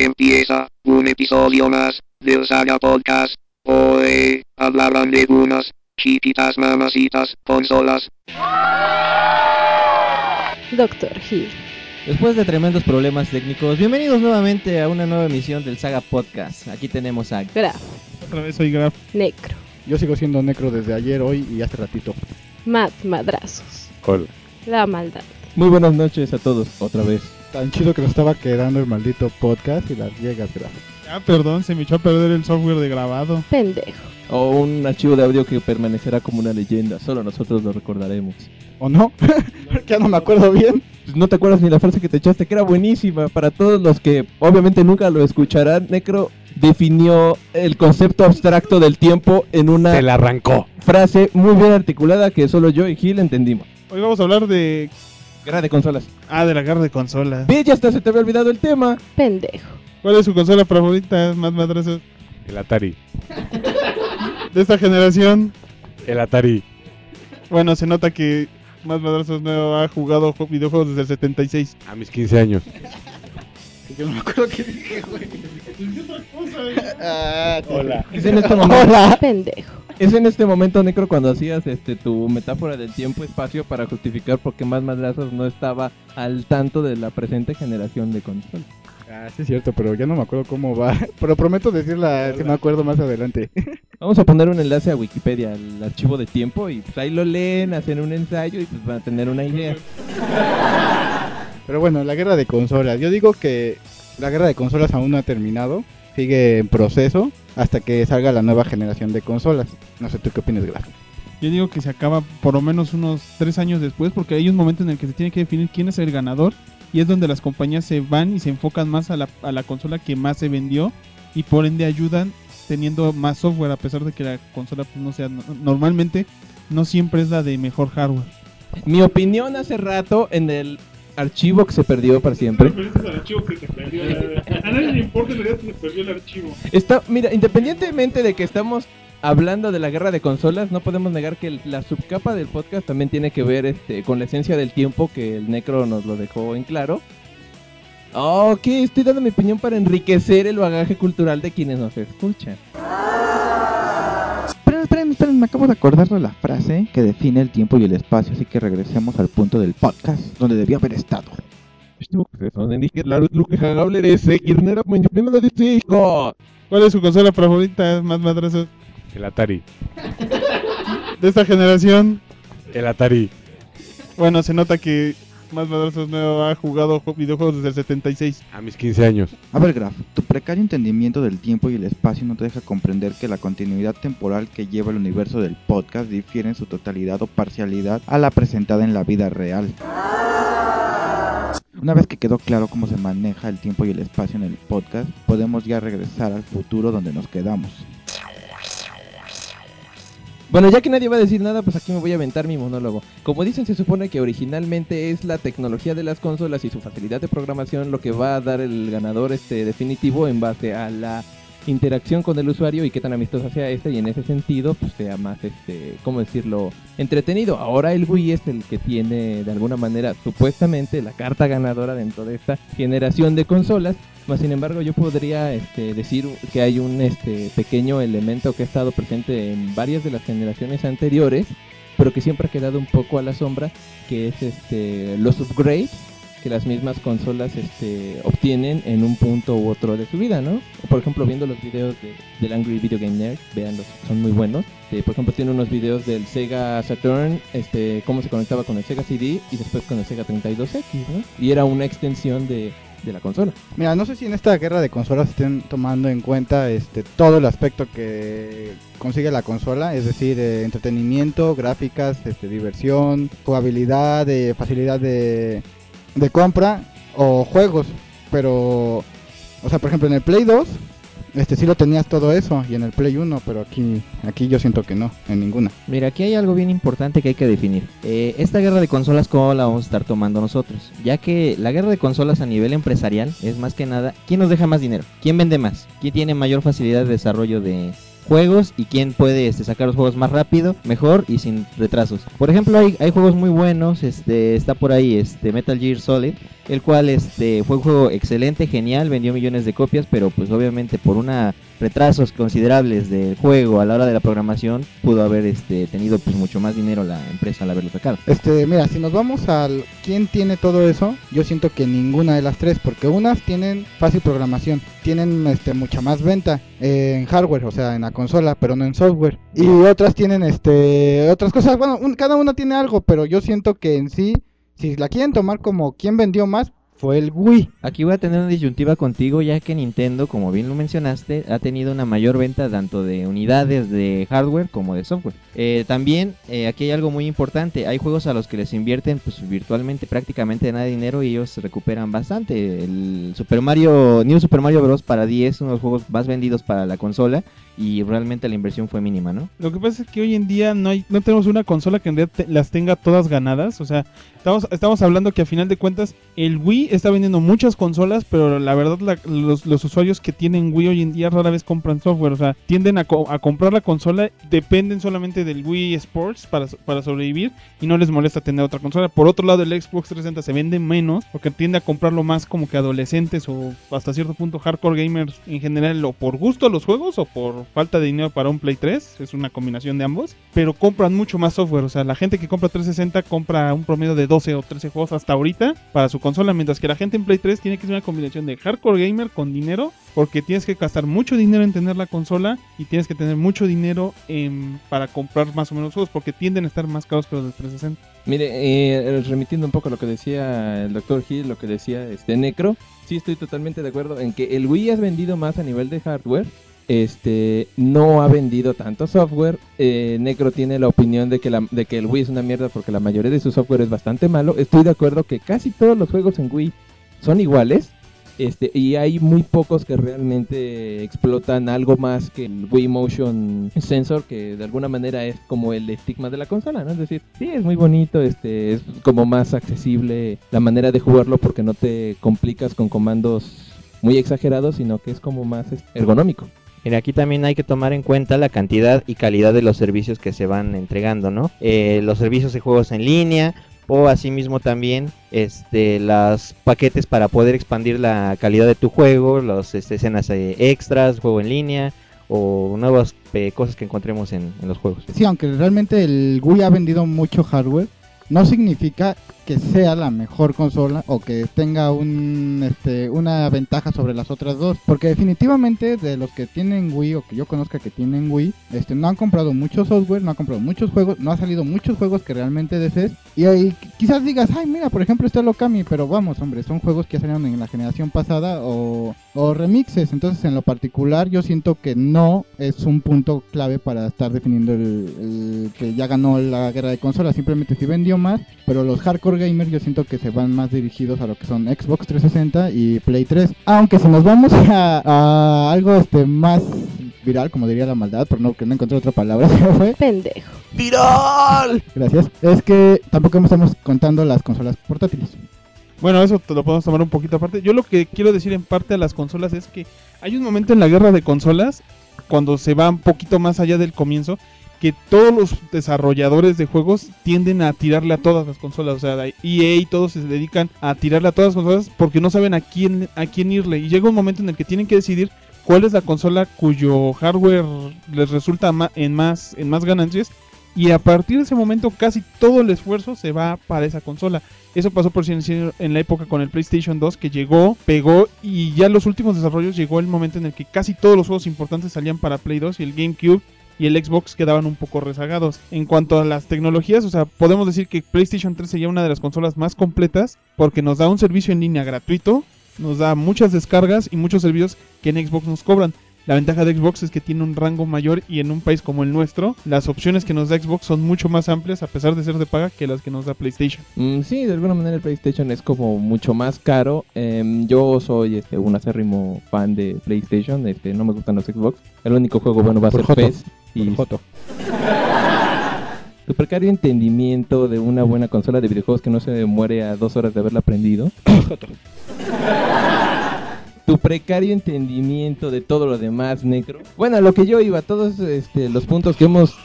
Empieza un episodio más del Saga Podcast. Hoy hablarán de unas chiquitas mamacitas consolas. Doctor Hill. Después de tremendos problemas técnicos, bienvenidos nuevamente a una nueva emisión del Saga Podcast. Aquí tenemos a Graf. Otra vez soy Graf. Necro. Yo sigo siendo necro desde ayer, hoy y hace ratito. Matt Madrazos. Hola. La maldad. Muy buenas noches a todos, otra vez. Tan chido que nos estaba quedando el maldito podcast y las llegas, Graf. Ah, perdón, se me echó a perder el software de grabado. Pendejo. O un archivo de audio que permanecerá como una leyenda, solo nosotros lo recordaremos. ¿O no? ya no me acuerdo bien. Pues no te acuerdas ni la frase que te echaste, que era buenísima. Para todos los que obviamente nunca lo escucharán, Necro definió el concepto abstracto del tiempo en una Se la arrancó. frase muy bien articulada que solo yo y Gil entendimos. Hoy vamos a hablar de. Guerra de consolas. Ah, de la guerra de consolas. Ve, ya hasta se te había olvidado el tema. Pendejo. ¿Cuál es su consola favorita, más madrazos? El Atari. De esta generación. El Atari. Bueno, se nota que más madrazos no ha jugado ju- videojuegos desde el 76. A mis 15 años. Yo no me acuerdo qué dije, güey. Ah, sí. Hola. Hola. Pendejo. Es en este momento, Necro, cuando hacías este tu metáfora del tiempo-espacio para justificar por qué más madrazos no estaba al tanto de la presente generación de consolas. Ah, sí es cierto, pero ya no me acuerdo cómo va. Pero prometo decirla si me acuerdo más adelante. Vamos a poner un enlace a Wikipedia, al archivo de tiempo, y pues ahí lo leen, hacen un ensayo y pues van a tener una idea. Pero bueno, la guerra de consolas. Yo digo que la guerra de consolas aún no ha terminado. Sigue en proceso hasta que salga la nueva generación de consolas. No sé tú qué opinas, Graf. Yo digo que se acaba por lo menos unos tres años después, porque hay un momento en el que se tiene que definir quién es el ganador. Y es donde las compañías se van y se enfocan más a la, a la consola que más se vendió. Y por ende ayudan teniendo más software, a pesar de que la consola pues, no sea. no- normalmente no siempre es la de mejor hardware. Mi opinión hace rato en el archivo que se perdió para siempre. A nadie le importa realidad que se perdió el archivo. Está, mira, independientemente de que estamos hablando de la guerra de consolas, no podemos negar que la subcapa del podcast también tiene que ver este, con la esencia del tiempo que el Necro nos lo dejó en claro. Ok, estoy dando mi opinión para enriquecer el bagaje cultural de quienes nos escuchan. Esperen, esperen, esperen, me acabo de acordar de la frase que define el tiempo y el espacio, así que regresemos al punto del podcast donde debió haber estado. ¿Cuál es su consola favorita, más madrazos? El Atari. De esta generación. El Atari. Bueno, se nota que más madrazos no ha jugado ju- videojuegos desde el 76. A mis 15 años. A ver, Graf, tu precario entendimiento del tiempo y el espacio no te deja comprender que la continuidad temporal que lleva el universo del podcast difiere en su totalidad o parcialidad a la presentada en la vida real. Una vez que quedó claro cómo se maneja el tiempo y el espacio en el podcast, podemos ya regresar al futuro donde nos quedamos. Bueno, ya que nadie va a decir nada, pues aquí me voy a aventar mi monólogo. Como dicen, se supone que originalmente es la tecnología de las consolas y su facilidad de programación lo que va a dar el ganador este definitivo en base a la interacción con el usuario y qué tan amistosa sea este y en ese sentido pues sea más este, ¿cómo decirlo? entretenido. Ahora el Wii es el que tiene de alguna manera supuestamente la carta ganadora dentro de esta generación de consolas. Más sin embargo, yo podría este, decir que hay un este, pequeño elemento que ha estado presente en varias de las generaciones anteriores, pero que siempre ha quedado un poco a la sombra, que es este, los upgrades que las mismas consolas este, obtienen en un punto u otro de su vida, ¿no? Por ejemplo, viendo los videos de, del Angry Video Game Nerd, veanlos, son muy buenos. Eh, por ejemplo, tiene unos videos del Sega Saturn, este, cómo se conectaba con el Sega CD y después con el Sega 32X, ¿no? Y era una extensión de, de la consola. Mira, no sé si en esta guerra de consolas estén tomando en cuenta este todo el aspecto que consigue la consola, es decir, eh, entretenimiento, gráficas, este, diversión, jugabilidad, eh, facilidad de, de compra o juegos. Pero, o sea, por ejemplo, en el Play 2, este sí lo tenías todo eso y en el Play 1, pero aquí, aquí yo siento que no, en ninguna. Mira, aquí hay algo bien importante que hay que definir. Eh, esta guerra de consolas, ¿cómo la vamos a estar tomando nosotros? Ya que la guerra de consolas a nivel empresarial es más que nada, ¿quién nos deja más dinero? ¿Quién vende más? ¿Quién tiene mayor facilidad de desarrollo de, juegos y quién puede este, sacar los juegos más rápido, mejor y sin retrasos. Por ejemplo, hay, hay juegos muy buenos, este, está por ahí este Metal Gear Solid, el cual este fue un juego excelente, genial, vendió millones de copias, pero pues obviamente por una retrasos considerables del juego a la hora de la programación pudo haber este tenido pues mucho más dinero la empresa al haberlo sacado. Este, mira, si nos vamos al quién tiene todo eso, yo siento que ninguna de las tres, porque unas tienen fácil programación, tienen este mucha más venta en hardware, o sea, en la consola, pero no en software. Y otras tienen este otras cosas, bueno, un- cada una tiene algo, pero yo siento que en sí, si la quieren tomar como quién vendió más, fue el Wii. Aquí voy a tener una disyuntiva contigo ya que Nintendo, como bien lo mencionaste, ha tenido una mayor venta tanto de unidades de hardware como de software. Eh, también eh, aquí hay algo muy importante, hay juegos a los que les invierten pues virtualmente prácticamente nada de dinero y ellos recuperan bastante. El Super Mario, New Super Mario Bros. para 10 es uno de los juegos más vendidos para la consola y realmente la inversión fue mínima, ¿no? Lo que pasa es que hoy en día no hay, no tenemos una consola que en realidad te- las tenga todas ganadas. O sea, estamos, estamos hablando que a final de cuentas el Wii está vendiendo muchas consolas, pero la verdad los, usuarios que tienen Wii hoy en día rara vez compran software. O sea, tienden a comprar la consola, dependen solamente del Wii Sports para, para sobrevivir y no les molesta tener otra consola. Por otro lado, el Xbox 360 se vende menos porque tiende a comprarlo más como que adolescentes o hasta cierto punto hardcore gamers en general o por gusto a los juegos o por falta de dinero para un Play 3, es una combinación de ambos, pero compran mucho más software, o sea, la gente que compra 360 compra un promedio de 12 o 13 juegos hasta ahorita para su consola, mientras que la gente en Play 3 tiene que ser una combinación de hardcore gamer con dinero, porque tienes que gastar mucho dinero en tener la consola y tienes que tener mucho dinero en- para comprar más o menos juegos, porque tienden a estar más caros que los de 360. Mire, eh, remitiendo un poco a lo que decía el doctor Hill, lo que decía este Necro, sí estoy totalmente de acuerdo en que el Wii has vendido más a nivel de hardware, este no ha vendido tanto software. Eh, Necro tiene la opinión de que, la, de que el Wii es una mierda porque la mayoría de su software es bastante malo. Estoy de acuerdo que casi todos los juegos en Wii son iguales. Este, y hay muy pocos que realmente explotan algo más que el Wii Motion Sensor, que de alguna manera es como el estigma de la consola, ¿no? Es decir, sí, es muy bonito, este, es como más accesible la manera de jugarlo porque no te complicas con comandos muy exagerados, sino que es como más este, ergonómico. Mira, aquí también hay que tomar en cuenta la cantidad y calidad de los servicios que se van entregando, ¿no? Eh, los servicios de juegos en línea o asimismo también este los paquetes para poder expandir la calidad de tu juego, las este, escenas eh, extras, juego en línea o nuevas eh, cosas que encontremos en, en los juegos. Sí, aunque realmente el Wii ha vendido mucho hardware, no significa que sea la mejor consola o que tenga un, este, una ventaja sobre las otras dos. Porque definitivamente de los que tienen Wii o que yo conozca que tienen Wii, este, no han comprado mucho software, no han comprado muchos juegos, no ha salido muchos juegos que realmente desees. Y ahí quizás digas, ay mira, por ejemplo está el Okami, pero vamos, hombre, son juegos que salieron en la generación pasada o, o remixes. Entonces en lo particular yo siento que no es un punto clave para estar definiendo el, el que ya ganó la guerra de consolas. Simplemente si vendió más, pero los hardcore gamers yo siento que se van más dirigidos a lo que son Xbox 360 y Play 3. Aunque si nos vamos a, a algo este más viral, como diría la maldad, pero no que no encontré otra palabra, fue. Pendejo. Gracias. Es que tampoco estamos contando las consolas portátiles. Bueno, eso te lo podemos tomar un poquito aparte. Yo lo que quiero decir en parte a las consolas es que hay un momento en la guerra de consolas, cuando se va un poquito más allá del comienzo, que todos los desarrolladores de juegos tienden a tirarle a todas las consolas. O sea, EA y todos se dedican a tirarle a todas las consolas porque no saben a quién, a quién irle. Y llega un momento en el que tienen que decidir cuál es la consola cuyo hardware les resulta en más, en más ganancias. Y a partir de ese momento casi todo el esfuerzo se va para esa consola. Eso pasó por si en la época con el PlayStation 2 que llegó, pegó y ya los últimos desarrollos llegó el momento en el que casi todos los juegos importantes salían para Play 2 y el GameCube y el Xbox quedaban un poco rezagados. En cuanto a las tecnologías, o sea, podemos decir que PlayStation 3 sería una de las consolas más completas porque nos da un servicio en línea gratuito, nos da muchas descargas y muchos servicios que en Xbox nos cobran. La ventaja de Xbox es que tiene un rango mayor y en un país como el nuestro, las opciones que nos da Xbox son mucho más amplias a pesar de ser de paga que las que nos da PlayStation. Mm, sí, de alguna manera el PlayStation es como mucho más caro. Em, yo soy este, un acérrimo fan de PlayStation, este, no me gustan los Xbox. El único juego bueno va a Por ser joto. PES y Joto. tu precario entendimiento de una buena consola de videojuegos que no se muere a dos horas de haberla aprendido. tu precario entendimiento de todo lo demás, Necro. Bueno, a lo que yo iba, todos este, los puntos que hemos...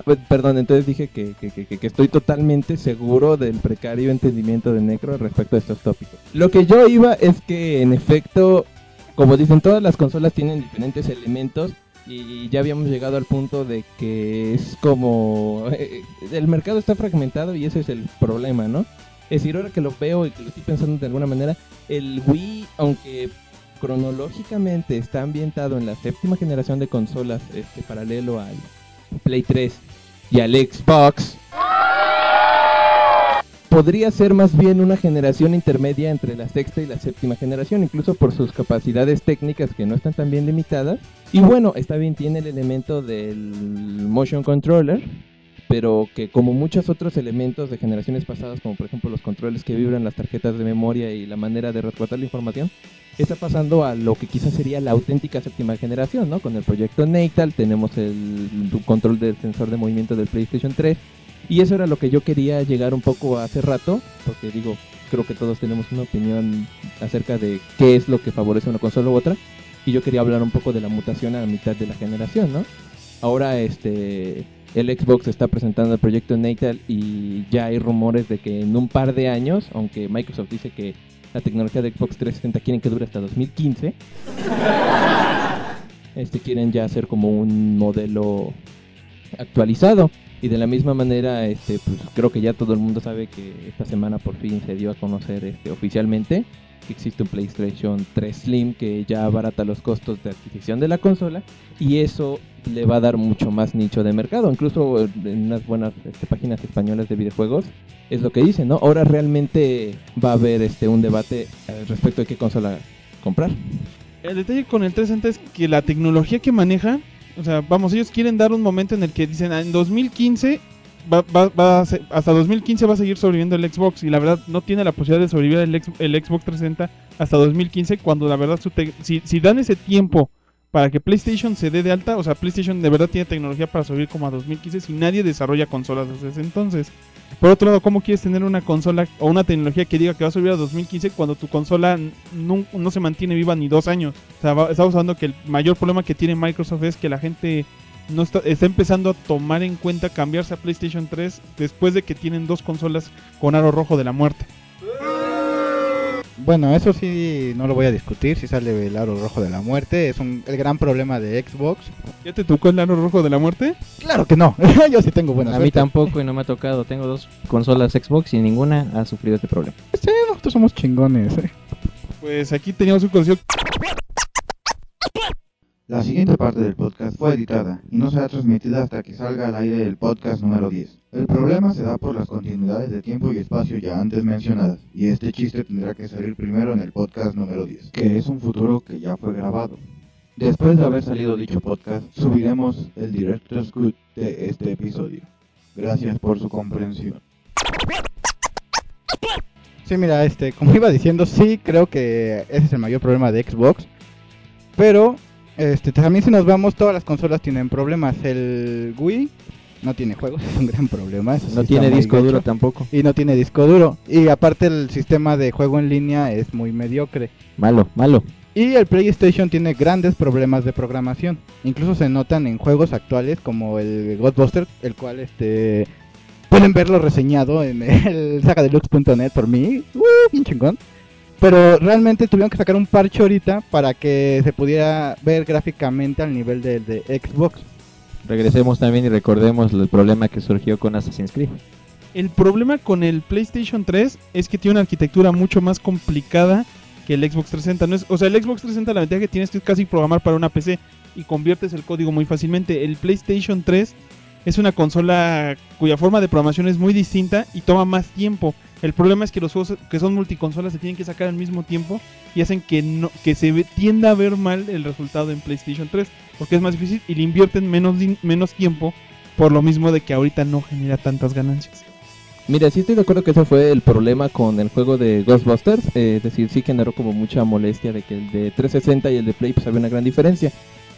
Ah, pe- perdón, entonces dije que, que- que- estoy totalmente seguro del precario entendimiento de Necro respecto a estos tópicos. Lo que yo iba es que, en efecto, como dicen, todas las consolas tienen diferentes elementos y ya habíamos llegado al punto de que es como... eh, el mercado está fragmentado y ese es el problema, ¿no? Es decir, ahora que lo veo y que lo estoy pensando de alguna manera, el Wii, aunque cronológicamente está ambientado en la séptima generación de consolas este, paralelo al Play 3 y al Xbox, podría ser más bien una generación intermedia entre la sexta y la séptima generación, incluso por sus capacidades técnicas que no están tan bien limitadas. Y bueno, está bien, tiene el elemento del motion controller, pero que como muchos otros elementos de generaciones pasadas, como por ejemplo los controles que vibran las tarjetas de memoria y la manera de resguardar la información, está pasando a lo que quizás sería la auténtica séptima generación, ¿no? Con el proyecto Natal tenemos el control del sensor de movimiento del PlayStation 3 y eso era lo que yo quería llegar un poco hace rato, porque digo, creo que todos tenemos una opinión acerca de qué es lo que favorece una consola u otra y yo quería hablar un poco de la mutación a mitad de la generación, ¿no? Ahora este el Xbox está presentando el proyecto Natal y ya hay rumores de que en un par de años, aunque Microsoft dice que la tecnología de Xbox 360 quieren que dure hasta 2015, este quieren ya hacer como un modelo actualizado. Y de la misma manera este pues creo que ya todo el mundo sabe que esta semana por fin se dio a conocer este oficialmente que existe un PlayStation 3 Slim que ya abarata los costos de adquisición de la consola. Y eso le va a dar mucho más nicho de mercado. Incluso en unas buenas este, páginas españolas de videojuegos es lo que dicen, ¿no? Ahora realmente va a haber este un debate respecto de qué consola comprar. El detalle con el 360 es que la tecnología que maneja, o sea, vamos, ellos quieren dar un momento en el que dicen, "Ah, en 2015 va, va- va a se- hasta 2015 va a seguir sobreviviendo el Xbox y la verdad no tiene la posibilidad de sobrevivir el, X- el Xbox 360 hasta 2015 cuando la verdad su te- si, si dan ese tiempo para que PlayStation se dé de alta, o sea, PlayStation de verdad tiene tecnología para sobrevivir como a 2015 si nadie desarrolla consolas desde ese entonces. Por otro lado, ¿cómo quieres tener una consola o una tecnología que diga que va a sobrevivir a 2015 cuando tu consola no, se mantiene viva ni dos años? O sea, estamos hablando que el mayor problema que tiene Microsoft es que la gente no está, está empezando a tomar en cuenta cambiarse a PlayStation 3 después de que tienen dos consolas con aro rojo de la muerte. Bueno, eso sí no lo voy a discutir, si sale el aro rojo de la muerte, es un, el gran problema de Xbox. ¿Ya te tocó el aro rojo de la muerte? Claro que no, yo sí tengo buena A mí tampoco y no me ha tocado. Tengo dos consolas Xbox y ninguna ha sufrido este problema. Sí, nosotros somos chingones. eh. Pues aquí teníamos un conocido La siguiente parte del podcast fue editada y no será transmitida hasta que salga al aire el podcast número 10. El problema se da por las continuidades de tiempo y espacio ya antes mencionadas, y este chiste tendrá que salir primero en el podcast número 10, que es un futuro que ya fue grabado. Después de haber salido dicho podcast, subiremos el Director's Cut de este episodio. Gracias por su comprensión. Sí, mira, este, como iba diciendo, sí creo que ese es el mayor problema de Xbox. Pero, este, también si nos vamos, todas las consolas tienen problemas. El Wii no tiene juegos, es un gran problema. eso No tiene disco duro tampoco. Y no tiene disco duro. Y aparte el sistema de juego en línea es muy mediocre. Malo, malo. Y el PlayStation tiene grandes problemas de programación. Incluso se notan en juegos actuales como el Ghostbuster, el cual este pueden verlo reseñado en el sagadeluxe.net por mí. Uh, bien chingón. Pero realmente tuvieron que sacar un parche ahorita para que se pudiera ver gráficamente al nivel del de Xbox. Regresemos también y recordemos el problema que surgió con Assassin's Creed. El problema con el PlayStation 3 es que tiene una arquitectura mucho más complicada que el Xbox 360. No es, o sea, el Xbox 360 la ventaja que tienes es casi programar para una PC y conviertes el código muy fácilmente. El PlayStation 3 es una consola cuya forma de programación es muy distinta y toma más tiempo. El problema es que los juegos que son multiconsolas se tienen que sacar al mismo tiempo y hacen que no que se ve- tienda a ver mal el resultado en PlayStation 3 porque es más difícil y le invierten menos menos tiempo por lo mismo de que ahorita no genera tantas ganancias. Mira, sí estoy de acuerdo que ese fue el problema con el juego de Ghostbusters, eh, es decir, sí generó como mucha molestia de que el de 360 y el de Play pues había una gran diferencia.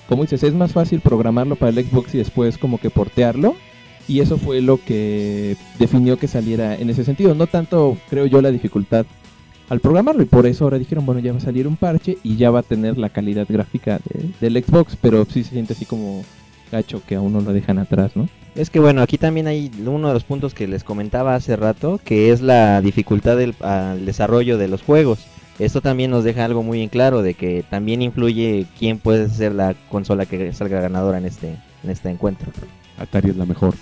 como dices, es más fácil programarlo para el Xbox y después como que portearlo. Y eso fue lo que definió que saliera en ese sentido. No tanto, creo yo, la dificultad al programarlo. Y por eso ahora dijeron, bueno, ya va a salir un parche y ya va a tener la calidad gráfica de- del Xbox. Pero sí se siente así como gacho que a uno lo dejan atrás, ¿no? Es que bueno, aquí también hay uno de los puntos que les comentaba hace rato, que es la dificultad del al desarrollo de los juegos. Esto también nos deja algo muy en claro de que también influye quién puede ser la consola que salga ganadora en este en este encuentro. Atari es la mejor.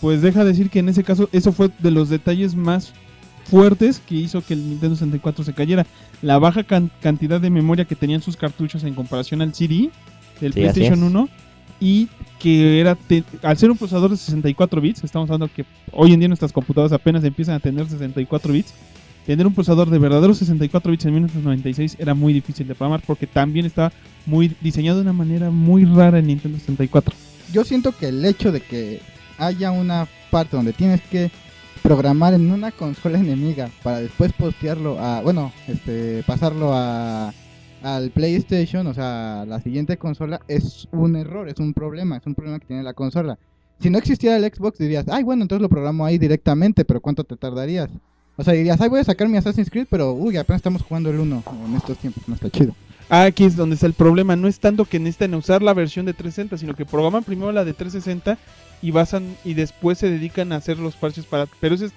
Pues deja decir que en ese caso eso fue de los detalles más fuertes que hizo que el Nintendo 64 se cayera. La baja can- cantidad de memoria que tenían sus cartuchos en comparación al CD del Sí, PlayStation es. 1 y que era al ser un procesador de 64 bits, estamos hablando que hoy en día nuestras computadoras apenas empiezan a tener 64 bits. Tener un procesador de verdaderos 64 bits en 1996 era muy difícil de programar porque también estaba muy diseñado de una manera muy rara el Nintendo 64. Yo siento que el hecho de que haya una parte donde tienes que programar en una consola enemiga para después postearlo a, bueno, este, pasarlo a al PlayStation, o sea, la siguiente consola es un error, es un problema, es un problema que tiene la consola. Si no existiera el Xbox dirías, ay, bueno, entonces lo programo ahí directamente, pero ¿cuánto te tardarías? O sea, dirías, ay, voy a sacar mi Assassin's Creed, pero uy, apenas estamos jugando el 1 en estos tiempos, no está chido. Aquí es donde está el problema. No es tanto que necesitan usar la versión de 360, sino que programan primero la de 360 y basan y después se dedican a hacer los parches para. Pero es,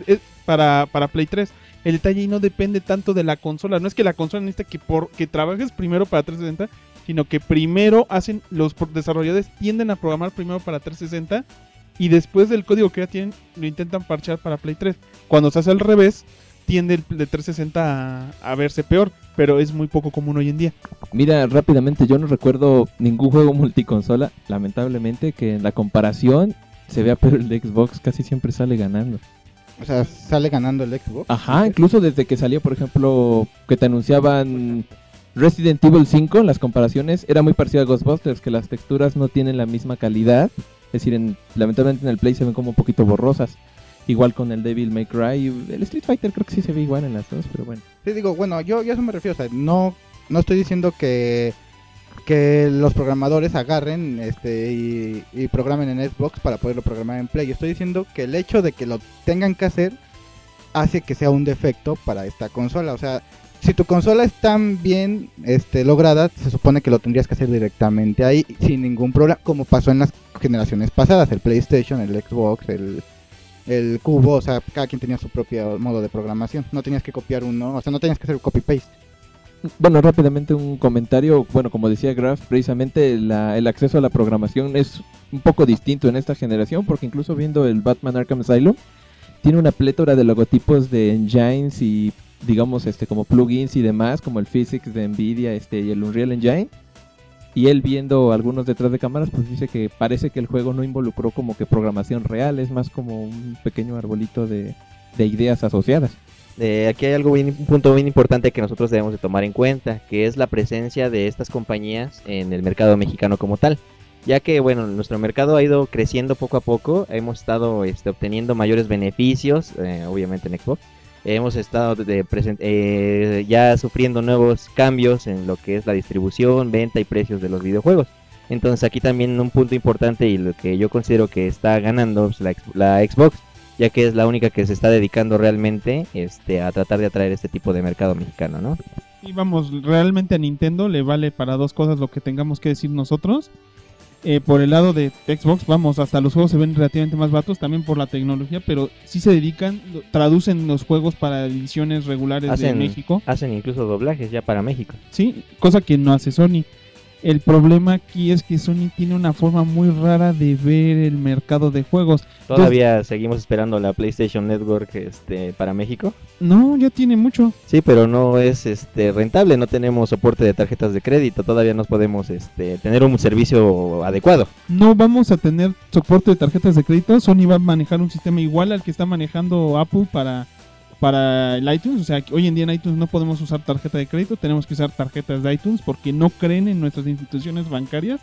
para, para Play 3. El detalle ahí no depende tanto de la consola. No es que la consola necesite que, por, que trabajes primero para 360, sino que primero hacen. Los desarrolladores tienden a programar primero para 360 y después del código que ya tienen lo intentan parchear para Play 3. Cuando se hace al revés, tiende el de 360 a, a verse peor, pero es muy poco común hoy en día. Mira, rápidamente, yo no recuerdo ningún juego multiconsola, lamentablemente, que en la comparación se vea, pero el de Xbox casi siempre sale ganando. O sea, sale ganando el Xbox. Ajá, incluso desde que salió, por ejemplo, que te anunciaban Resident Evil 5, las comparaciones era muy parecido a Ghostbusters, que las texturas no tienen la misma calidad. Es decir, en- lamentablemente en el Play se ven como un poquito borrosas. Igual con el Devil May Cry. El Street Fighter creo que sí se ve igual en las dos, pero bueno. Sí, digo, bueno, yo, yo a eso me refiero, o sea, no, no estoy diciendo que, que los programadores agarren este y, programen en Xbox para poderlo programar en Play. Estoy diciendo que el hecho de que lo tengan que hacer hace que sea un defecto para esta consola. O sea, si tu consola es tan bien este, lograda, se supone que lo tendrías que hacer directamente ahí sin ningún problema, como pasó en las generaciones pasadas, el PlayStation, el Xbox, el, el Cubo, o sea, cada quien tenía su propio modo de programación. No tenías que copiar uno, o sea, no tenías que hacer copy-paste. Bueno, rápidamente un comentario. Bueno, como decía Graf, precisamente la- el acceso a la programación es un poco distinto en esta generación, porque incluso viendo el Batman Arkham Asylum, tiene una plétora de logotipos de engines y, digamos, este como plugins y demás, como el Physics de Nvidia este, y el Unreal Engine. Y él viendo algunos detrás de cámaras, pues dice que parece que el juego no involucró como que programación real, es más como un pequeño arbolito de, de ideas asociadas. Aquí hay algo bien, un punto bien importante que nosotros debemos de tomar en cuenta, que es la presencia de estas compañías en el mercado mexicano como tal. Ya que, bueno, nuestro mercado ha ido creciendo poco a poco, hemos estado este, obteniendo mayores beneficios, eh, obviamente en Xbox. Hemos estado eh, ya sufriendo nuevos cambios en lo que es la distribución, venta y precios de los videojuegos. Entonces aquí también un punto importante y lo que yo considero que está ganando la, la Xbox ya que es la única que se está dedicando realmente este, a tratar de atraer este tipo de mercado mexicano, ¿no? Y vamos, realmente a Nintendo le vale para dos cosas lo que tengamos que decir nosotros. Eh, por el lado de Xbox, vamos, hasta los juegos se ven relativamente más baratos, también por la tecnología, pero sí se dedican, traducen los juegos para ediciones regulares de México, hacen incluso doblajes ya para México. sí, cosa que no hace Sony. El problema aquí es que Sony tiene una forma muy rara de ver el mercado de juegos. Todavía seguimos esperando la PlayStation Network este, para México. No, ya tiene mucho. Sí, pero no es este, rentable, no tenemos soporte de tarjetas de crédito, todavía no podemos este, tener un servicio adecuado. No vamos a tener soporte de tarjetas de crédito. Sony va a manejar un sistema igual al que está manejando Apple para, para el iTunes. O sea, hoy en día en iTunes no podemos usar tarjeta de crédito, tenemos que usar tarjetas de iTunes porque no creen en nuestras instituciones bancarias.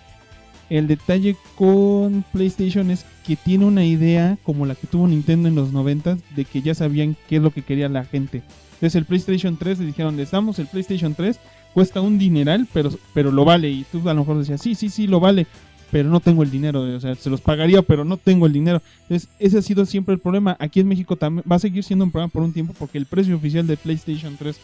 El detalle con PlayStation es que tiene una idea como la que tuvo Nintendo en los 90 de que ya sabían qué es lo que quería la gente. Entonces el PlayStation 3 le dijeron, les damos el PlayStation 3 cuesta un dineral, pero, pero lo vale. Y tú a lo mejor decías, sí, sí, sí, lo vale, pero no tengo el dinero. O sea, se los pagaría, pero no tengo el dinero. Entonces, ese ha sido siempre el problema. Aquí en México también va a seguir siendo un problema por un tiempo porque el precio oficial de PlayStation 3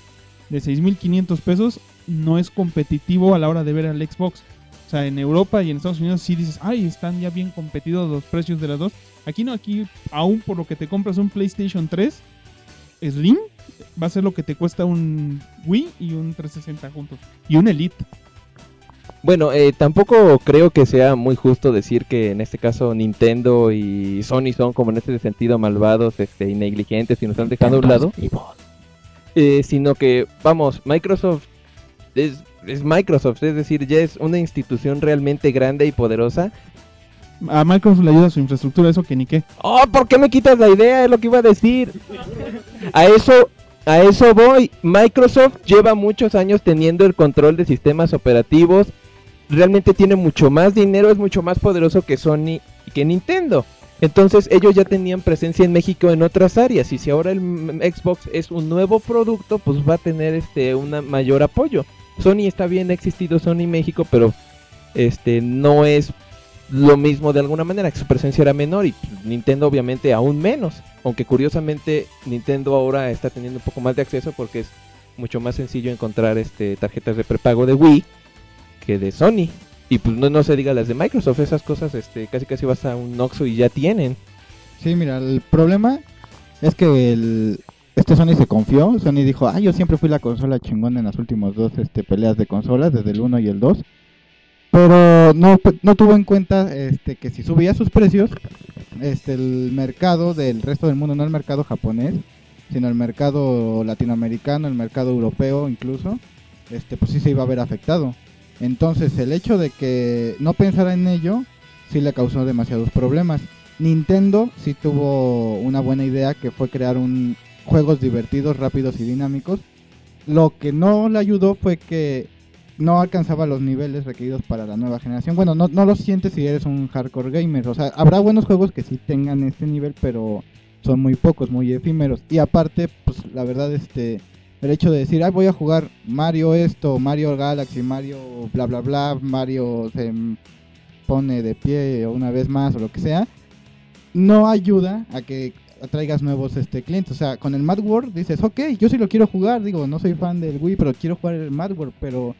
de 6.500 pesos no es competitivo a la hora de ver al Xbox. O sea, en Europa y en Estados Unidos sí dices, ay, están ya bien competidos los precios de las dos. Aquí no, aquí aún por lo que te compras un PlayStation 3 Slim, va a ser lo que te cuesta un Wii y un 360 juntos. Y un Elite. Bueno, eh, tampoco creo que sea muy justo decir que en este caso Nintendo y Sony son como en este sentido malvados este, y negligentes y nos están dejando a un lado. Eh, sino que, vamos, Microsoft es, es Microsoft, es decir, ya es una institución realmente grande y poderosa. A Microsoft le ayuda su infraestructura, eso que ni qué. Oh, ¿por qué me quitas la idea? Es lo que iba a decir. A eso, a eso voy. Microsoft lleva muchos años teniendo el control de sistemas operativos. Realmente tiene mucho más dinero, es mucho más poderoso que Sony y que Nintendo. Entonces ellos ya tenían presencia en México en otras áreas y si ahora el Xbox es un nuevo producto, pues va a tener este un mayor apoyo. Sony está bien, ha existido Sony México, pero este no es lo mismo de alguna manera, que su presencia era menor y pues, Nintendo obviamente aún menos. Aunque curiosamente Nintendo ahora está teniendo un poco más de acceso porque es mucho más sencillo encontrar este tarjetas de prepago de Wii que de Sony. Y pues no, no se diga las de Microsoft, esas cosas este casi casi vas a un Oxxo y ya tienen. Sí, mira, el problema es que el, este Sony se confió. Sony dijo, ah, yo siempre fui la consola chingona en las últimas dos este, peleas de consolas, desde el 1 y el 2. Pero no, no tuvo en cuenta este, que si subía sus precios, este, el mercado del resto del mundo, no el mercado japonés, sino el mercado latinoamericano, el mercado europeo incluso, este, pues sí se iba a ver afectado. Entonces el hecho de que no pensara en ello, sí le causó demasiados problemas. Nintendo sí tuvo una buena idea que fue crear un juegos divertidos, rápidos y dinámicos. Lo que no le ayudó fue que no alcanzaba los niveles requeridos para la nueva generación. Bueno, no, no lo sientes si eres un hardcore gamer. O sea, habrá buenos juegos que sí tengan este nivel, pero son muy pocos, muy efímeros. Y aparte, pues la verdad, este, el hecho de decir, ay, voy a jugar Mario esto, Mario Galaxy, Mario bla bla bla, Mario se pone de pie una vez más o lo que sea, no ayuda a que atraigas nuevos este clientes. O sea, con el Mad World dices, ok, yo sí lo quiero jugar. Digo, no soy fan del Wii, pero quiero jugar el Mad World. Pero,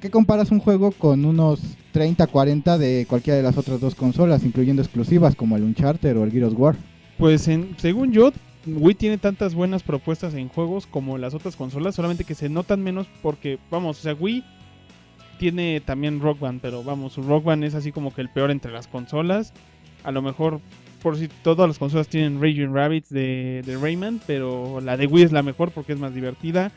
¿qué comparas un juego con unos 30, 40 de cualquiera de las otras dos consolas, incluyendo exclusivas como el Uncharted o el Gears War? Pues en, según yo, Wii tiene tantas buenas propuestas en juegos como las otras consolas, solamente que se notan menos porque, vamos, o sea, Wii tiene también Rock Band, pero vamos, Rock Band es así como que el peor entre las consolas. A lo mejor por si todas las consolas tienen Raging Rabbits de, Rayman, pero la de Wii es la mejor porque es más divertida.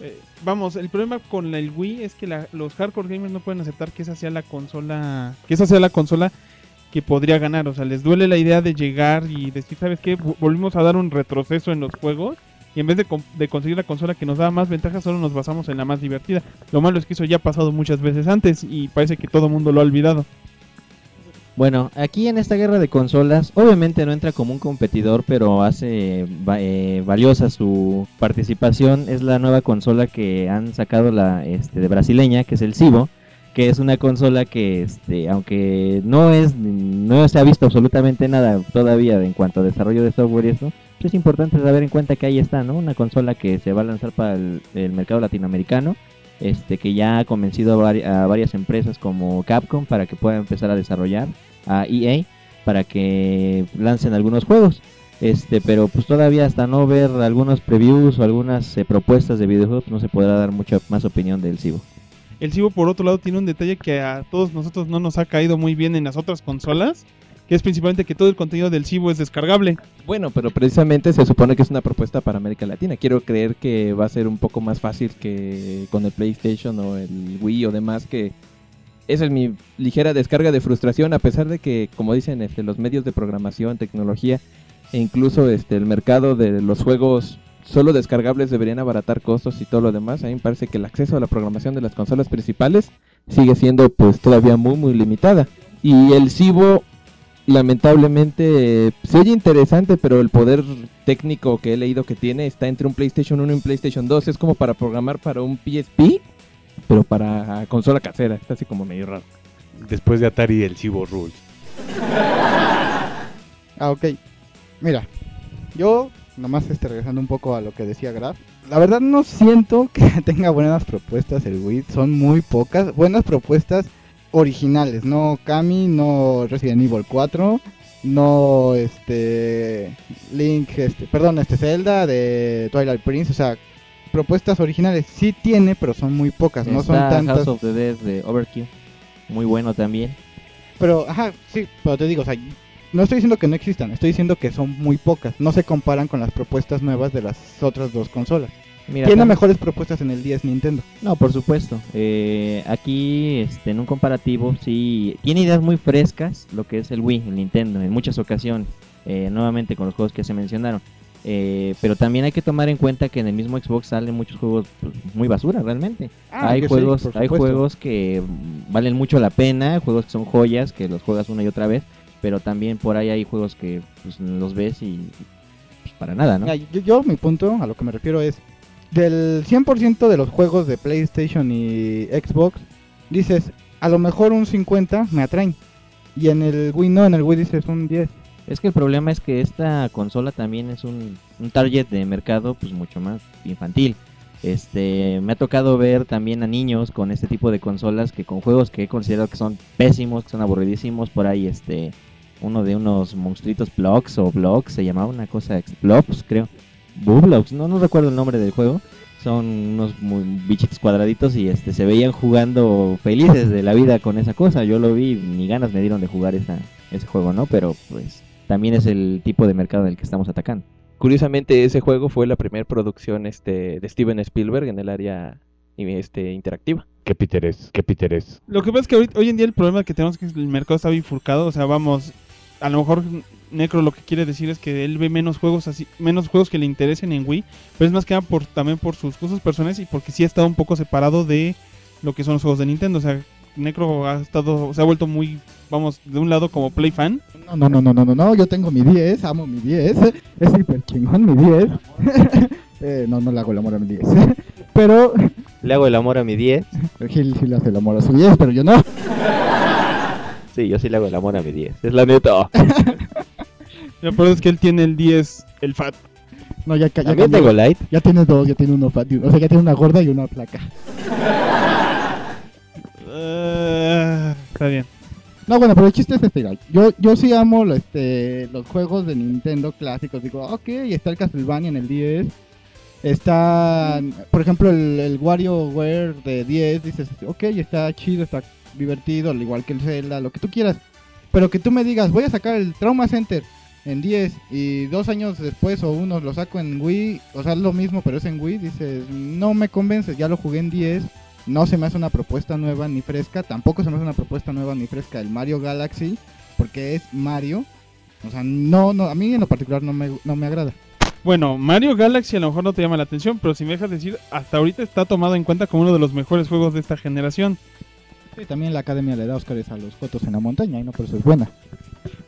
Eh, vamos, el problema con el Wii es que la, los hardcore gamers no pueden aceptar que esa sea la consola, que esa sea la consola que podría ganar. O sea, les duele la idea de llegar y decir, ¿sabes qué? Volvimos a dar un retroceso en los juegos. Y en vez de, conseguir la consola que nos da más ventajas, solo nos basamos en la más divertida. Lo malo es que eso ya ha pasado muchas veces antes y parece que todo el mundo lo ha olvidado. Bueno, aquí en esta guerra de consolas, obviamente no entra como un competidor, pero hace eh, valiosa su participación. Es la nueva consola que han sacado la este, de brasileña, que es el Cibo, que es una consola que, este, aunque no es, no se ha visto absolutamente nada todavía en cuanto a desarrollo de software y eso, es importante saber en cuenta que ahí está, ¿no? Una consola que se va a lanzar para el mercado latinoamericano este que ya ha convencido a, varias empresas como Capcom para que puedan empezar a desarrollar a EA para que lancen algunos juegos. Este pero pues todavía hasta no ver algunos previews o algunas eh, propuestas de videojuegos no se podrá dar mucha más opinión del Cibo. El Cibo por otro lado tiene un detalle que a todos nosotros no nos ha caído muy bien en las otras consolas que es principalmente que todo el contenido del Cibo es descargable. Bueno, pero precisamente se supone que es una propuesta para América Latina. Quiero creer que va a ser un poco más fácil que con el PlayStation o el Wii o demás que esa es mi ligera descarga de frustración a pesar de que como dicen este los medios de programación, tecnología e incluso este el mercado de los juegos solo descargables deberían abaratar costos y todo lo demás. A mí me parece que el acceso a la programación de las consolas principales sigue siendo pues todavía muy muy limitada. Y el Cibo lamentablemente eh, se oye interesante, pero el poder técnico que he leído que tiene está entre un PlayStation 1 y un PlayStation 2. Es como para programar para un PSP, pero para consola casera. Está así como medio raro. Después de Atari, el Cibo Rules. Ah, ok. Mira, yo nomás este, regresando un poco a lo que decía Graf. La verdad no siento que tenga buenas propuestas el Wii. Son muy pocas. Buenas propuestas originales. No Kami, no Resident Evil 4. No este Link, este, perdón, este Zelda de Twilight Prince, o sea, propuestas originales sí tiene, pero son muy pocas, no son tantas. House of the Dead de Overkill. Muy bueno también. Pero, ajá, sí, pero te digo, o sea, no estoy diciendo que no existan, estoy diciendo que son muy pocas. No se comparan con las propuestas nuevas de las otras dos consolas. Mira, Tiene mejores propuestas en el 10 Nintendo. No, por supuesto. Eh, aquí, este, en un comparativo, sí, tiene ideas muy frescas lo que es el Wii, el Nintendo, en muchas ocasiones, eh, nuevamente con los juegos que se mencionaron. Eh, pero también hay que tomar en cuenta que en el mismo Xbox salen muchos juegos pues, muy basura, realmente. Ah, hay sí, juegos, hay juegos que valen mucho la pena, juegos que son joyas, que los juegas una y otra vez, pero también por ahí hay juegos que pues, los ves y pues, para nada, ¿no? Yo, yo, mi punto, a lo que me refiero es, del 100% de los juegos de PlayStation y Xbox, dices, a lo mejor un 50 me atraen. Y en el Wii no, en el Wii dices un 10. Es que el problema es que esta consola también es un, un target de mercado pues mucho más infantil. Este, me ha tocado ver también a niños con este tipo de consolas que con juegos que he considerado que son pésimos, que son aburridísimos, por ahí este uno de unos monstruitos blocks o blocks se llamaba una cosa blobs, creo. Bublox, no no recuerdo el nombre del juego. Son unos muy bichitos cuadraditos y este se veían jugando felices de la vida con esa cosa. Yo lo vi, ni ganas me dieron de jugar esa, ese juego, ¿no? Pero pues también es el tipo de mercado en el que estamos atacando. Curiosamente, ese juego fue la primera producción este, de Steven Spielberg en el área este, interactiva. ¿Qué Peter es? ¿Qué Peter es? Lo que pasa es que ahorita- hoy en día el problema que tenemos es que el mercado está bifurcado. O sea, vamos, a lo mejor Necro lo que quiere decir es que él ve menos juegos así, menos juegos que le interesen en Wii, pero es más que nada por, también por sus gustos personales y porque sí ha estado un poco separado de lo que son los juegos de Nintendo. O sea, Necro ha estado, se ha vuelto muy, vamos, de un lado como play fan. No, no, no, no, no, no, no, yo tengo mi 10, amo mi 10, es hiper chingón mi 10. eh, no, no le hago el amor a mi 10. pero Le hago el amor a mi 10. Gil sí le hace el amor a su 10, pero yo no. Sí, yo sí le hago el amor a mi 10. Es la neta. Lo peor es que él tiene el 10, el fat. No, ya, ya, También cambió. tengo light. ya tiene dos, ya tiene uno fat, y- o sea, ya tiene una gorda y una flaca. Eh, está bien. No, bueno, pero el chiste es este, yo, yo sí amo lo- este, los juegos de Nintendo clásicos. Digo, ok, está el Castlevania en el 10. Está, por ejemplo, el, el WarioWare de 10. Dices, ok, está chido, está divertido, al igual que el Zelda, lo que tú quieras. Pero que tú me digas, voy a sacar el Trauma Center en 10 y dos años después o uno lo saco en Wii, o sea, es lo mismo, pero es en Wii. Dices, no me convences, ya lo jugué en 10. No se me hace una propuesta nueva ni fresca. Tampoco se me hace una propuesta nueva ni fresca el Mario Galaxy. Porque es Mario. O sea, no, no, a mí en lo particular no me, no me agrada. Bueno, Mario Galaxy a lo mejor no te llama la atención, pero si me dejas decir, hasta ahorita está tomado en cuenta como uno de los mejores juegos de esta generación. Sí, también la academia le da Oscars a los fotos en la montaña y no por eso es buena.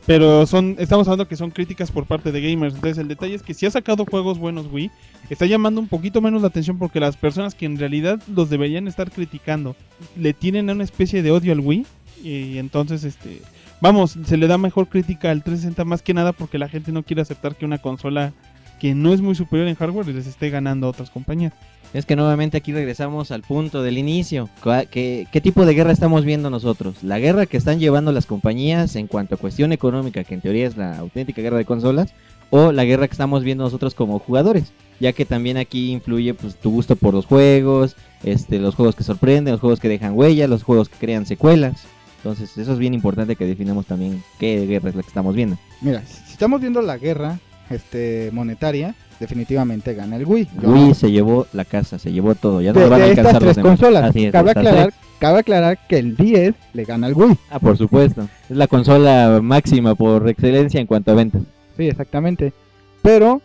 Pero son, estamos hablando que son críticas por parte de gamers. Entonces el detalle es que si ha sacado juegos buenos Wii, está llamando un poquito menos la atención porque las personas que en realidad los deberían estar criticando le tienen una especie de odio al Wii. Y entonces, este, vamos, se le da mejor crítica al 360 más que nada porque la gente no quiere aceptar que una consola que no es muy superior en hardware les esté ganando a otras compañías. Es que nuevamente aquí regresamos al punto del inicio. Cua- ¿Qué, ¿Qué tipo de guerra estamos viendo nosotros? La guerra que están llevando las compañías en cuanto a cuestión económica, que en teoría es la auténtica guerra de consolas, o la guerra que estamos viendo nosotros como jugadores, ya que también aquí influye pues tu gusto por los juegos, este, los juegos que sorprenden, los juegos que dejan huella, los juegos que crean secuelas. Entonces eso es bien importante que definamos también qué guerra es la que estamos viendo. Mira, si estamos viendo la guerra este, monetaria, definitivamente gana el Wii. Yo- Wii se llevó la casa, se llevó todo, ya no de, van a de estas alcanzar los tres demás. consolas. Así es, cabe, aclarar, tres. cabe aclarar que el 10 le gana al Wii. Ah, por supuesto. Es la consola máxima por excelencia en cuanto a ventas. Sí, exactamente. Pero,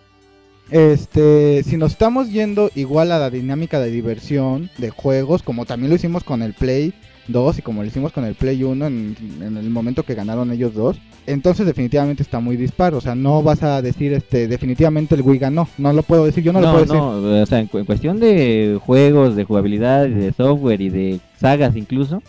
este, si nos estamos yendo igual a la dinámica de diversión, de juegos, como también lo hicimos con el Play, 2 y como lo hicimos con el Play 1 en, en el momento que ganaron ellos dos, entonces definitivamente está muy disparo. O sea, no vas a decir este definitivamente el Wii ganó. No lo puedo decir, yo no, lo puedo decir. no, o sea, en, cu- en cuestión de juegos, de jugabilidad, de software y de sagas incluso,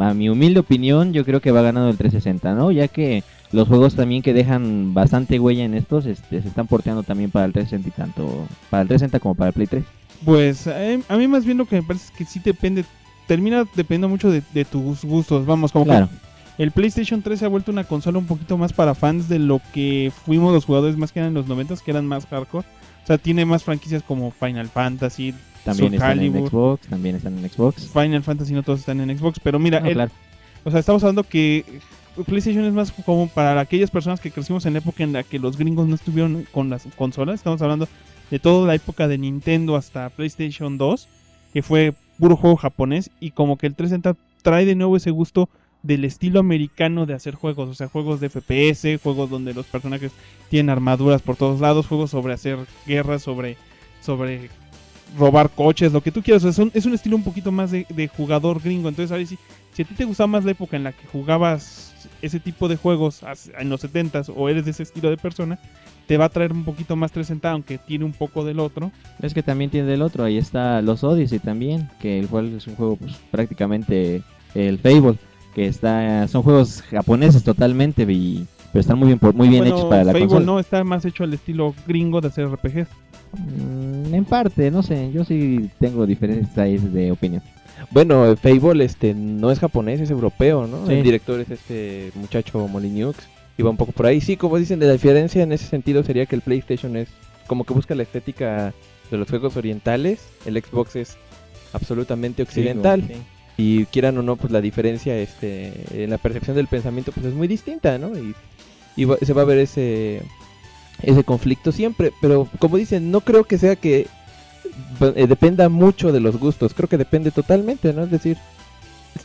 a mi humilde opinión, yo creo que va ganando el 360, ¿no? Ya que los juegos también que dejan bastante huella en estos este, se están porteando también para el 360 y tanto para el 360 como para el Play 3. Pues eh, a mí más bien lo que me parece es que sí depende, termina dependiendo mucho de, de tus gustos. Vamos, como que el PlayStation 3 se ha vuelto una consola un poquito más para fans de lo que fuimos los jugadores más que eran en los 90 que eran más hardcore. O sea, tiene más franquicias como Final Fantasy, También Soul están en. Xbox, también están en Xbox. Final Fantasy no todos están en Xbox, pero mira, No, el- claro. o sea, estamos hablando que PlayStation es más como para aquellas personas que crecimos en la época en la que los gringos no estuvieron con las consolas. Estamos hablando de toda la época de Nintendo hasta PlayStation 2, que fue puro juego japonés y como que el 360 trae de nuevo ese gusto del estilo americano de hacer juegos, o sea, juegos de FPS, juegos donde los personajes tienen armaduras por todos lados, juegos sobre hacer guerras, sobre sobre robar coches, lo que tú quieras. O sea, son- es un estilo un poquito más de, jugador gringo. Entonces, a ver si, si a ti te gustaba más la época en la que jugabas ese tipo de juegos en los 70s o eres de ese estilo de persona, te va a traer un poquito más 360, aunque tiene un poco del otro. Es que también tiene del otro, ahí está los Odyssey también, que el cual es un juego pues, prácticamente el Fable, que está son juegos japoneses totalmente y pero están muy bien por- muy bien Bueno, hechos para la Fable consola. no está más hecho al estilo gringo de hacer RPGs. Mm, en parte, no sé, yo sí tengo diferentes ahí de opinión. Bueno, Fable este no es japonés, es europeo, ¿no? Sí. El director es este muchacho Molyneux y va un poco por ahí. Sí, como dicen, la diferencia en ese sentido sería que el PlayStation es como que busca la estética de los juegos orientales, el Xbox es absolutamente occidental. Sí. Y quieran o no, pues la diferencia este en la percepción del pensamiento pues es muy distinta, ¿no? Y, y va- se va a ver ese ese conflicto siempre, pero como dicen, no creo que sea que eh, dependa mucho de los gustos, creo que depende totalmente, ¿no? Es decir,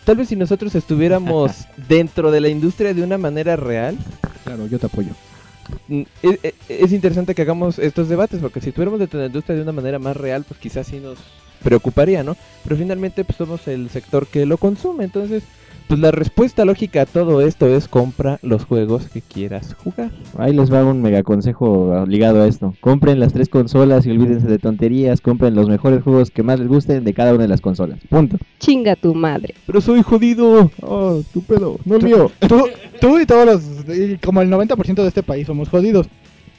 tal vez si nosotros estuviéramos dentro de la industria de una manera real, Claro, yo te apoyo. mm, es, es- es interesante que hagamos estos debates, porque si estuviéramos dentro de la industria de una manera más real, pues quizás sí nos preocuparía, ¿no? Pero finalmente pues somos el sector que lo consume, entonces pues la respuesta lógica a todo esto es compra los juegos que quieras jugar. Ahí les va un mega consejo ligado a esto. Compren las tres consolas y olvídense de tonterías, compren los mejores juegos que más les gusten de cada una de las consolas. Punto. Chinga tu madre. Pero soy jodido. Oh, tu pedo, no el mío. Tú, tú y todos los, y como el 90% de este país somos jodidos.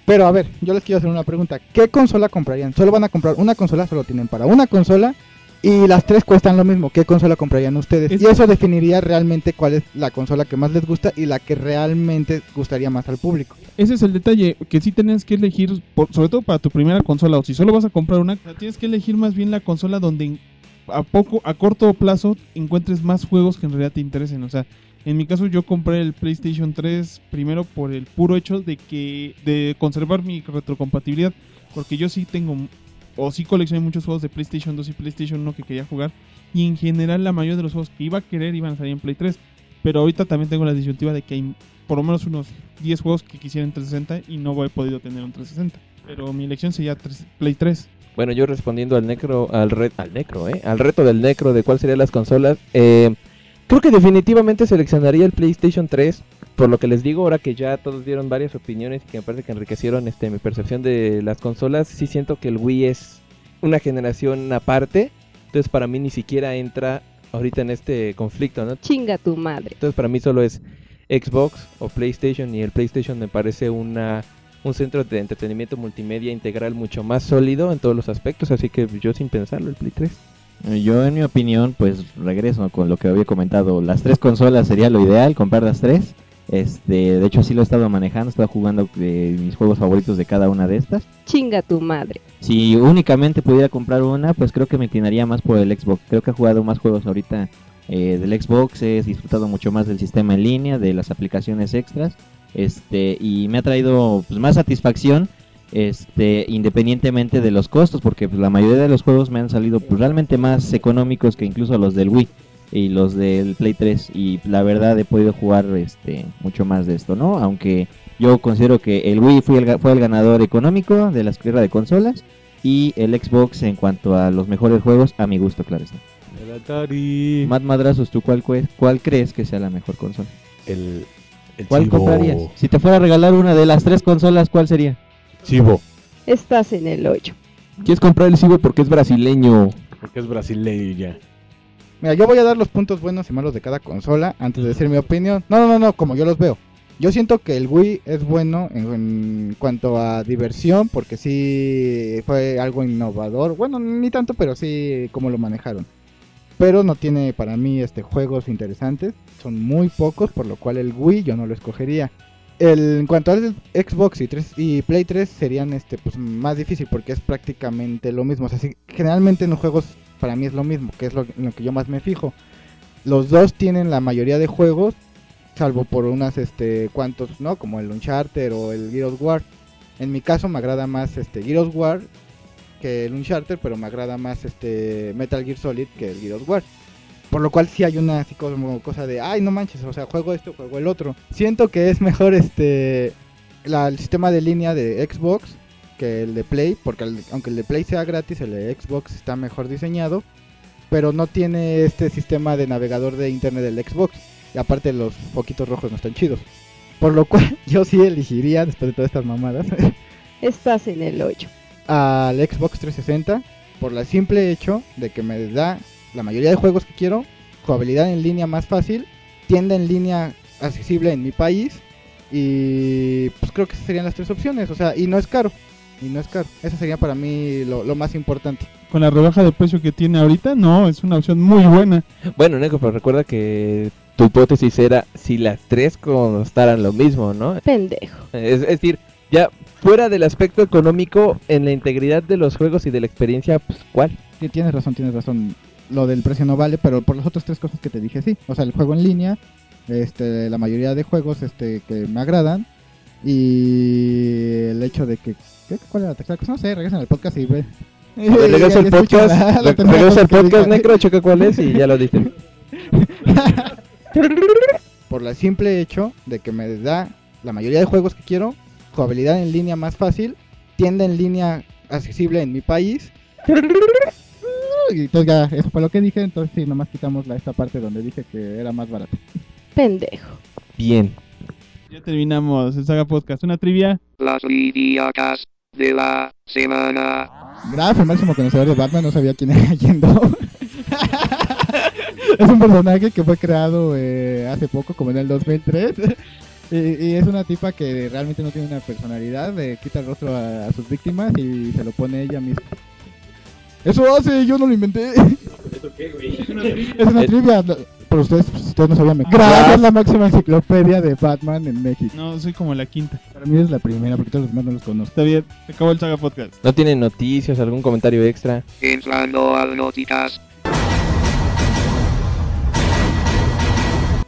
Pero a ver, yo les quiero hacer una pregunta. ¿Qué consola comprarían? Solo van a comprar una consola, solo tienen para una consola y las tres cuestan lo mismo. ¿Qué consola comprarían ustedes? Es- Y eso definiría realmente cuál es la consola que más les gusta y la que realmente gustaría más al público. Ese es el detalle, que sí tienes que elegir, por- sobre todo para tu primera consola, o si solo vas a comprar una, tienes que elegir más bien la consola donde a poco, a corto plazo encuentres más juegos que en realidad te interesen. O sea, en mi caso yo compré el PlayStation 3 primero por el puro hecho de que de conservar mi retrocompatibilidad, porque yo sí tengo o sí coleccioné muchos juegos de PlayStation 2 y PlayStation 1 que quería jugar y en general la mayoría de los juegos que iba a querer iban a salir en Play 3, pero ahorita también tengo la disyuntiva de que hay por lo menos unos 10 juegos que quisiera en 360 y no he podido tener un 360. Pero mi elección sería tres- Play 3. Bueno, yo respondiendo al necro, al re- al necro, ¿eh? Al reto del necro de cuál serían las consolas, eh, creo que definitivamente seleccionaría el PlayStation 3, por lo que les digo ahora que ya todos dieron varias opiniones y que me parece que enriquecieron este mi percepción de las consolas, sí siento que el Wii es una generación aparte, entonces para mí ni siquiera entra ahorita en este conflicto, ¿no? Chinga tu madre. Entonces para mí solo es Xbox o PlayStation y el PlayStation me parece una un centro de entretenimiento multimedia integral mucho más sólido en todos los aspectos, así que yo sin pensarlo el Play 3. Eh, Yo en mi opinión, pues regreso con lo que había comentado. Las tres consolas sería lo ideal, comprar las tres. Este, de hecho así lo he estado manejando, he estado jugando de mis juegos favoritos de cada una de estas. Chinga tu madre. Si únicamente pudiera comprar una, pues creo que me inclinaría más por el Xbox. Creo que he jugado más juegos ahorita eh, del Xbox, he disfrutado mucho más del sistema en línea, de las aplicaciones extras, este, y me ha traído pues, más satisfacción, este, independientemente de los costos, porque pues, la mayoría de los juegos me han salido pues, realmente más económicos que incluso los del Wii y los del Play 3 y la verdad he podido jugar este mucho más de esto, ¿no? Aunque yo considero que el Wii fue el, fue el ganador económico de la guerra de consolas y el Xbox en cuanto a los mejores juegos a mi gusto, claro está. Atari. Matt Madrazos, ¿tú cuál, cuál crees que sea la mejor consola? El, el ¿Cuál chivo. comprarías? Si te fuera a regalar una de las tres consolas, ¿cuál sería? Chivo. Estás en el hoyo. ¿Quieres comprar el Cibo porque es brasileño? Porque es brasileño ya. Mira, yo voy a dar los puntos buenos y malos de cada consola antes de decir mi opinión. No, no, no, no, como yo los veo. Yo siento que el Wii es bueno en, en cuanto a diversión, porque sí fue algo innovador. Bueno, ni tanto, pero sí como lo manejaron. Pero no tiene para mí este juegos interesantes. Son muy pocos, por lo cual el Wii yo no lo escogería. El, en cuanto al Xbox y, 3 y Play 3 serían este pues más difícil porque es prácticamente lo mismo. Sí, generalmente en los juegos para mí es lo mismo, que es lo, en lo que yo más me fijo. Los dos tienen la mayoría de juegos, salvo por unas este cuantos, ¿no? Como el Uncharted o el Gears War. En mi caso me agrada más este Gears War que el Uncharted, pero me agrada más este Metal Gear Solid que el Gears War. Por lo cual sí hay una así como cosa de, ay, no manches, o sea, juego esto, juego el otro. Siento que es mejor este la- el sistema de línea de Xbox que el de Play, porque el- aunque el de Play sea gratis, el de Xbox está mejor diseñado, pero no tiene este sistema de navegador de internet del Xbox. Y aparte los poquitos rojos no están chidos. Por lo cual yo sí elegiría, después de todas estas mamadas, Estás en el hoyo. al Xbox 360 por el simple hecho de que me da la mayoría de juegos que quiero, jugabilidad en línea más fácil, tienda en línea accesible en mi país y pues creo que esas serían las tres opciones, o sea, y no es caro, y no es caro, eso sería para mí lo, lo más importante. Con la rebaja de precio que tiene ahorita, no, es una opción muy buena. Bueno, Neko, pero recuerda que tu hipótesis era si las tres costaran lo mismo, ¿no? Pendejo. Es, es decir, ya fuera del aspecto económico, en la integridad de los juegos y de la experiencia, pues, ¿cuál? Sí, tienes razón, tienes razón. Lo del precio no vale, pero por las otras tres cosas que te dije, sí. O sea, el juego en línea, este, la mayoría de juegos este, que me agradan. Y el hecho de que... ¿qué? ¿Cuál era la tercera cosa? No sé, regresan al podcast y ve. Regresa escucho podcast, re- regresa que podcast, dije. Necro, checa cuál es y ya lo diste. por el simple hecho de que me da la mayoría de juegos que quiero, jugabilidad en línea más fácil, tienda en línea accesible en mi país. Y entonces ya, eso fue lo que dije, entonces sí, nomás quitamos la, esta parte donde dije que era más barato. Pendejo. Bien. Ya terminamos el Saga Podcast. Una trivia. Las triviacas de la semana. Graf, el máximo conocedor de Batman, no sabía quién era Yendo. es un personaje que fue creado eh, hace poco, como en el 2003. y, y es una tipa que realmente no tiene una personalidad, le quita el rostro a, a sus víctimas y se lo pone ella misma. Eso hace, yo no lo inventé. Es una Es- trivia. no, Pero ustedes, ustedes no sabían. Graf es la máxima enciclopedia de Batman en México. No, soy como la quinta. Para mí es la primera, porque todos los demás no los conozco. Está bien, se acabó el Saga Podcast. ¿No tienen noticias, algún comentario extra? Entrando al Noticas.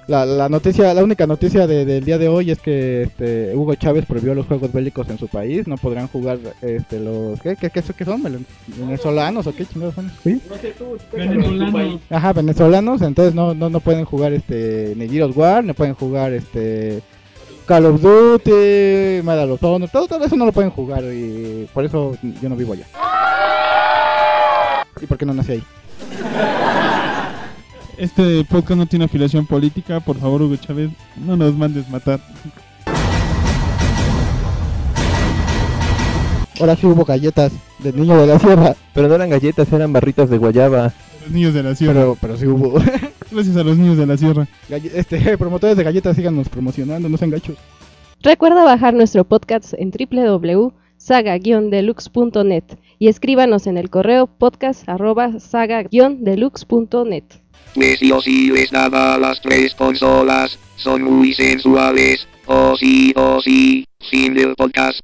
La, la noticia, la única noticia de- del día de hoy es que este, Hugo Chávez prohibió los juegos bélicos en su país. No podrán jugar este, los. ¿Qué, qué, qué, qué son? ¿Velen- ¿Venezolanos o qué chingados son? ¿Sí? Venezolano. Ajá, venezolanos. Entonces no, no, no pueden jugar este, ni Gears War, no pueden jugar este. Call of Duty, Medal of Honor, todo, todo eso no lo pueden jugar y por eso yo no vivo allá. ¿Y por qué no nací ahí? Este podcast no tiene afiliación política. Por favor, Hugo Chávez, no nos mandes matar. Ahora sí hubo galletas del niño de la sierra, Pero no eran galletas, eran barritas de guayaba. Los niños de la sierra. pero, pero sí hubo. Gracias a los niños de la sierra. Galle- este, promotores de galletas, síganos promocionando, no sean gachos. Recuerda bajar nuestro podcast en www.saga-deluxe.net y escríbanos en el correo podcast@saga-deluxe.net. Yo sí les daba las tres consolas. Son muy sensuales. Oh sí, oh sí. Fin podcast.